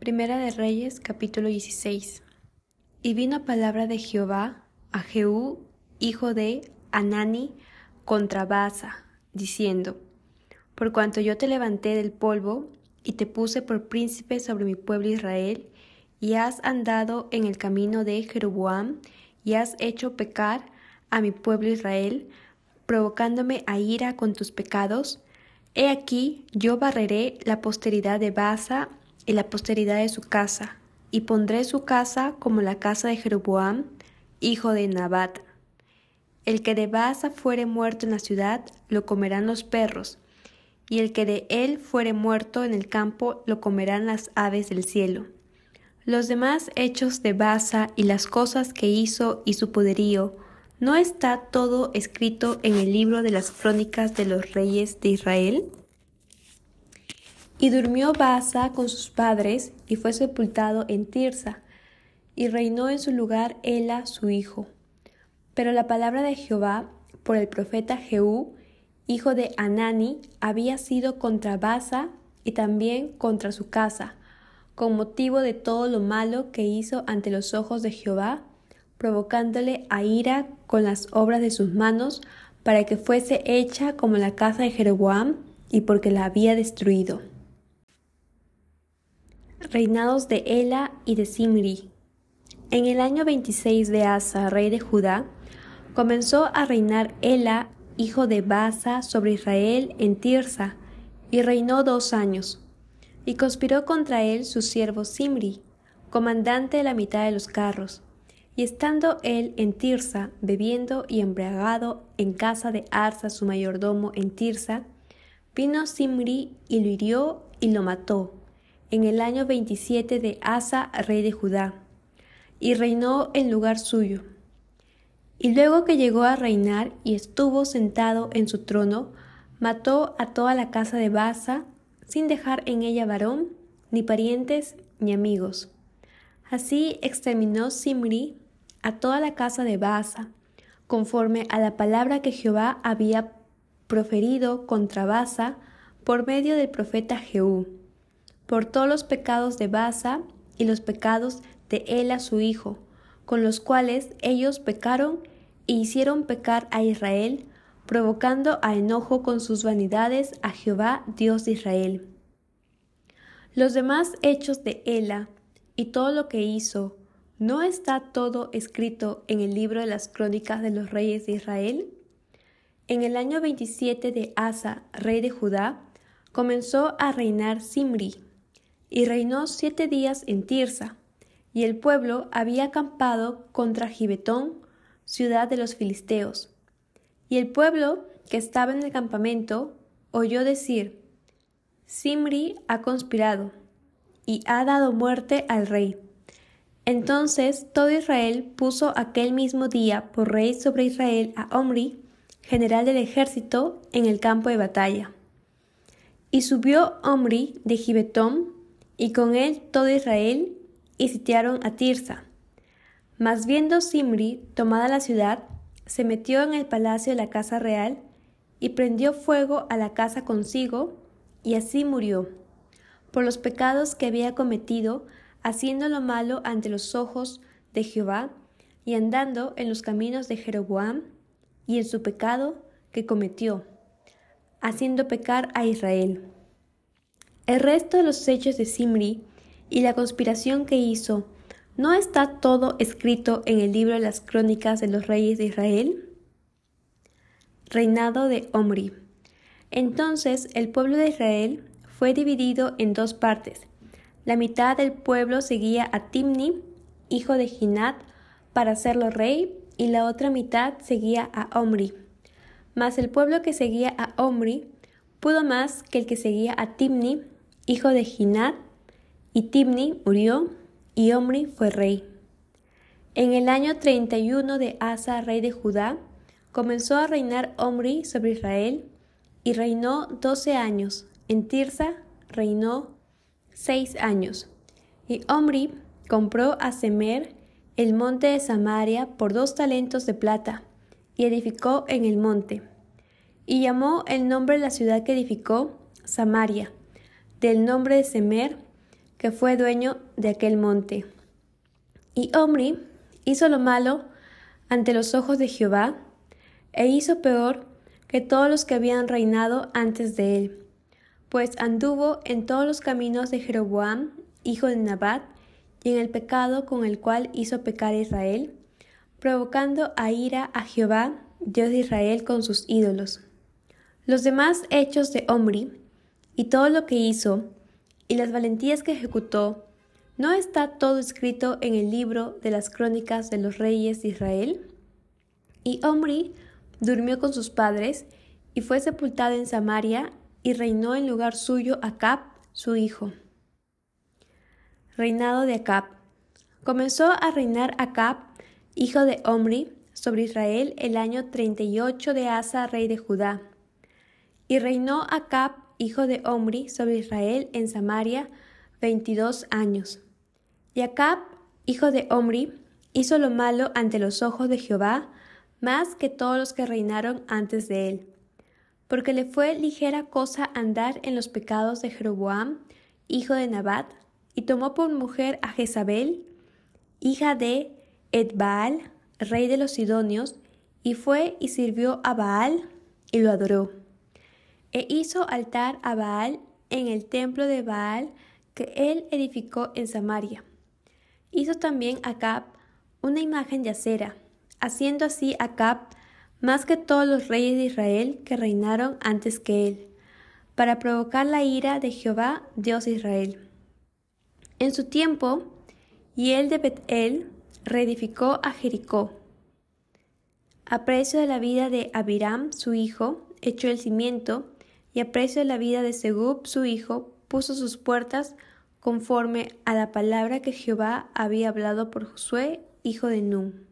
Primera de Reyes, capítulo 16. Y vino palabra de Jehová a Jehú, hijo de Anani, contra Baasa, diciendo: Por cuanto yo te levanté del polvo y te puse por príncipe sobre mi pueblo Israel, y has andado en el camino de Jeroboam, y has hecho pecar a mi pueblo Israel, provocándome a ira con tus pecados, he aquí yo barreré la posteridad de Baasa y la posteridad de su casa, y pondré su casa como la casa de Jeroboam, hijo de Nabat. El que de Baasa fuere muerto en la ciudad, lo comerán los perros, y el que de él fuere muerto en el campo, lo comerán las aves del cielo. Los demás hechos de Baasa y las cosas que hizo y su poderío, ¿no está todo escrito en el libro de las crónicas de los reyes de Israel? Y durmió Baasa con sus padres y fue sepultado en Tirsa, y reinó en su lugar Ela su hijo. Pero la palabra de Jehová por el profeta Jehú, hijo de Anani, había sido contra Baasa y también contra su casa, con motivo de todo lo malo que hizo ante los ojos de Jehová, provocándole a ira con las obras de sus manos, para que fuese hecha como la casa de Jeroboam, y porque la había destruido reinados de Ela y de Simri. En el año 26 de Asa, rey de Judá, comenzó a reinar Ela, hijo de Basa, sobre Israel en Tirsa, y reinó dos años. Y conspiró contra él su siervo Simri, comandante de la mitad de los carros. Y estando él en Tirsa, bebiendo y embriagado en casa de Arsa su mayordomo en Tirsa, vino Simri y lo hirió y lo mató en el año 27 de Asa, rey de Judá, y reinó en lugar suyo. Y luego que llegó a reinar y estuvo sentado en su trono, mató a toda la casa de Baasa, sin dejar en ella varón, ni parientes, ni amigos. Así exterminó Simri a toda la casa de Baasa, conforme a la palabra que Jehová había proferido contra Baasa por medio del profeta Jehú por todos los pecados de Basa y los pecados de Ela su hijo, con los cuales ellos pecaron e hicieron pecar a Israel, provocando a enojo con sus vanidades a Jehová Dios de Israel. Los demás hechos de Ela y todo lo que hizo, ¿no está todo escrito en el libro de las crónicas de los reyes de Israel? En el año 27 de Asa, rey de Judá, comenzó a reinar Simri, y reinó siete días en Tirsa, y el pueblo había acampado contra Gibetón, ciudad de los filisteos. Y el pueblo que estaba en el campamento oyó decir, Simri ha conspirado y ha dado muerte al rey. Entonces todo Israel puso aquel mismo día por rey sobre Israel a Omri, general del ejército, en el campo de batalla. Y subió Omri de Gibetón y con él todo Israel, y sitiaron a Tirsa. Mas viendo Simri tomada la ciudad, se metió en el palacio de la casa real, y prendió fuego a la casa consigo, y así murió, por los pecados que había cometido, haciendo lo malo ante los ojos de Jehová, y andando en los caminos de Jeroboam, y en su pecado que cometió, haciendo pecar a Israel. El resto de los hechos de Simri y la conspiración que hizo, ¿no está todo escrito en el libro de las crónicas de los reyes de Israel? Reinado de Omri. Entonces el pueblo de Israel fue dividido en dos partes. La mitad del pueblo seguía a Timni, hijo de Ginat, para hacerlo rey, y la otra mitad seguía a Omri. Mas el pueblo que seguía a Omri pudo más que el que seguía a Timni, hijo de Ginat, y Tibni murió, y Omri fue rey. En el año 31 de Asa, rey de Judá, comenzó a reinar Omri sobre Israel, y reinó doce años. En Tirsa reinó seis años. Y Omri compró a Semer el monte de Samaria por dos talentos de plata, y edificó en el monte. Y llamó el nombre de la ciudad que edificó Samaria, del nombre de Semer, que fue dueño de aquel monte. Y Omri hizo lo malo ante los ojos de Jehová, e hizo peor que todos los que habían reinado antes de él, pues anduvo en todos los caminos de Jeroboam, hijo de Nabat, y en el pecado con el cual hizo pecar a Israel, provocando a ira a Jehová, Dios de Israel, con sus ídolos. Los demás hechos de Omri, y todo lo que hizo, y las valentías que ejecutó, ¿no está todo escrito en el libro de las crónicas de los reyes de Israel? Y Omri durmió con sus padres, y fue sepultado en Samaria, y reinó en lugar suyo Acab, su hijo. Reinado de Acab. Comenzó a reinar Acab, hijo de Omri, sobre Israel el año 38 de Asa, rey de Judá. Y reinó Acab, hijo de Omri, sobre Israel en Samaria veintidós años. Y Acab, hijo de Omri, hizo lo malo ante los ojos de Jehová, más que todos los que reinaron antes de él, porque le fue ligera cosa andar en los pecados de Jeroboam, hijo de Nabat, y tomó por mujer a Jezabel, hija de Edbaal, rey de los Sidonios, y fue y sirvió a Baal y lo adoró. E hizo altar a Baal en el templo de Baal que él edificó en Samaria. Hizo también Acab una imagen de acera, haciendo así Acab más que todos los reyes de Israel que reinaron antes que él, para provocar la ira de Jehová, Dios de Israel. En su tiempo, él de Betel reedificó a Jericó. A precio de la vida de Abiram, su hijo, echó el cimiento, y a precio de la vida de Segub, su hijo, puso sus puertas conforme a la palabra que Jehová había hablado por Josué, hijo de Nun.